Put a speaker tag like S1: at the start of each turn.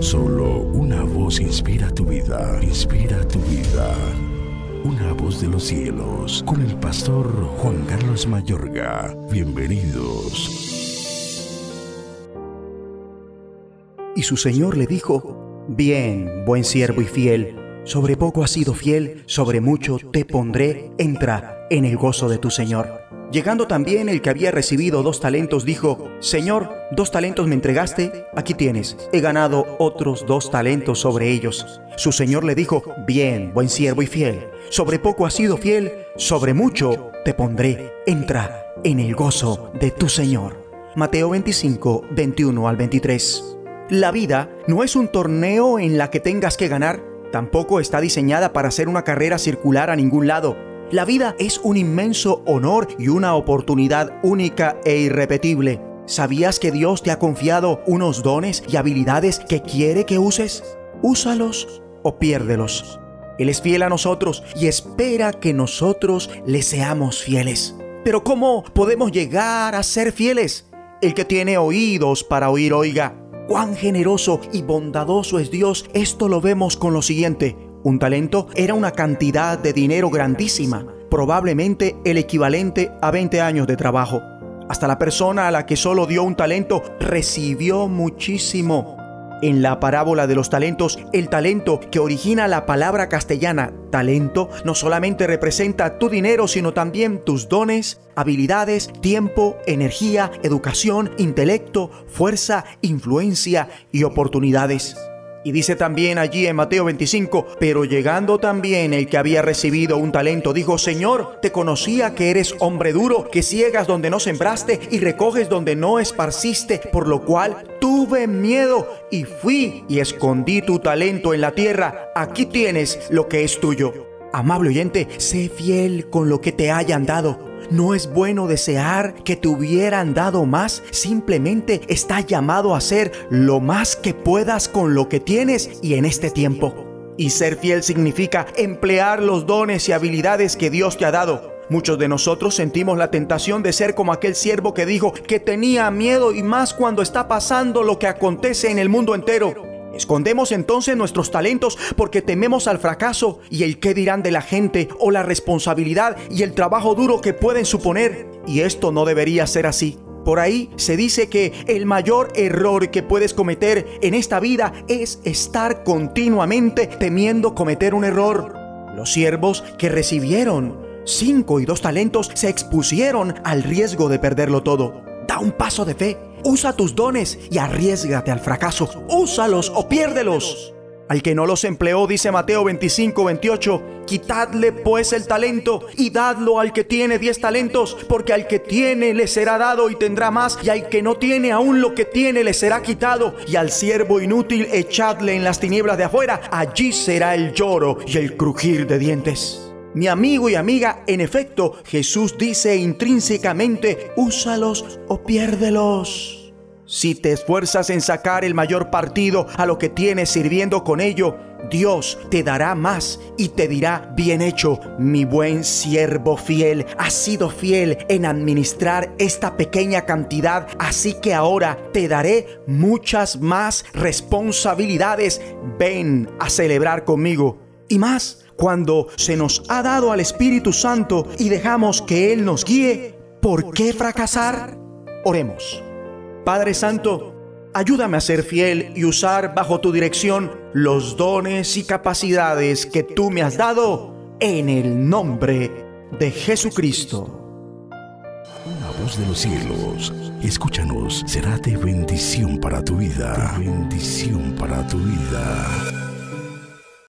S1: Solo una voz inspira tu vida, inspira tu vida. Una voz de los cielos, con el pastor Juan Carlos Mayorga. Bienvenidos.
S2: Y su señor le dijo, Bien, buen siervo y fiel, sobre poco has sido fiel, sobre mucho te pondré, entra en el gozo de tu señor. Llegando también el que había recibido dos talentos, dijo, Señor, dos talentos me entregaste, aquí tienes, he ganado otros dos talentos sobre ellos. Su Señor le dijo, Bien, buen siervo y fiel, sobre poco has sido fiel, sobre mucho te pondré, entra en el gozo de tu Señor. Mateo 25, 21 al 23. La vida no es un torneo en la que tengas que ganar, tampoco está diseñada para ser una carrera circular a ningún lado. La vida es un inmenso honor y una oportunidad única e irrepetible. ¿Sabías que Dios te ha confiado unos dones y habilidades que quiere que uses? Úsalos o piérdelos. Él es fiel a nosotros y espera que nosotros le seamos fieles. Pero ¿cómo podemos llegar a ser fieles? El que tiene oídos para oír, oiga. Cuán generoso y bondadoso es Dios, esto lo vemos con lo siguiente. Un talento era una cantidad de dinero grandísima, probablemente el equivalente a 20 años de trabajo. Hasta la persona a la que solo dio un talento recibió muchísimo. En la parábola de los talentos, el talento que origina la palabra castellana talento no solamente representa tu dinero, sino también tus dones, habilidades, tiempo, energía, educación, intelecto, fuerza, influencia y oportunidades. Y dice también allí en Mateo 25, pero llegando también el que había recibido un talento, dijo, Señor, te conocía que eres hombre duro, que ciegas donde no sembraste y recoges donde no esparciste, por lo cual tuve miedo y fui y escondí tu talento en la tierra. Aquí tienes lo que es tuyo. Amable oyente, sé fiel con lo que te hayan dado no es bueno desear que te hubieran dado más, simplemente está llamado a hacer lo más que puedas con lo que tienes y en este tiempo. Y ser fiel significa emplear los dones y habilidades que Dios te ha dado. Muchos de nosotros sentimos la tentación de ser como aquel siervo que dijo que tenía miedo y más cuando está pasando lo que acontece en el mundo entero. Escondemos entonces nuestros talentos porque tememos al fracaso y el qué dirán de la gente o la responsabilidad y el trabajo duro que pueden suponer. Y esto no debería ser así. Por ahí se dice que el mayor error que puedes cometer en esta vida es estar continuamente temiendo cometer un error. Los siervos que recibieron cinco y dos talentos se expusieron al riesgo de perderlo todo. Da un paso de fe Usa tus dones y arriesgate al fracaso. Úsalos o piérdelos. Al que no los empleó, dice Mateo 25, 28, quitadle pues el talento y dadlo al que tiene diez talentos, porque al que tiene le será dado y tendrá más, y al que no tiene aún lo que tiene le será quitado, y al siervo inútil echadle en las tinieblas de afuera, allí será el lloro y el crujir de dientes. Mi amigo y amiga, en efecto, Jesús dice intrínsecamente, úsalos o piérdelos. Si te esfuerzas en sacar el mayor partido a lo que tienes sirviendo con ello, Dios te dará más y te dirá, bien hecho, mi buen siervo fiel, has sido fiel en administrar esta pequeña cantidad, así que ahora te daré muchas más responsabilidades. Ven a celebrar conmigo. Y más, cuando se nos ha dado al Espíritu Santo y dejamos que Él nos guíe, ¿por qué fracasar? Oremos. Padre Santo, ayúdame a ser fiel y usar bajo tu dirección los dones y capacidades que tú me has dado en el nombre de Jesucristo.
S1: Una voz de los cielos, escúchanos, será de bendición para tu vida. bendición para tu vida.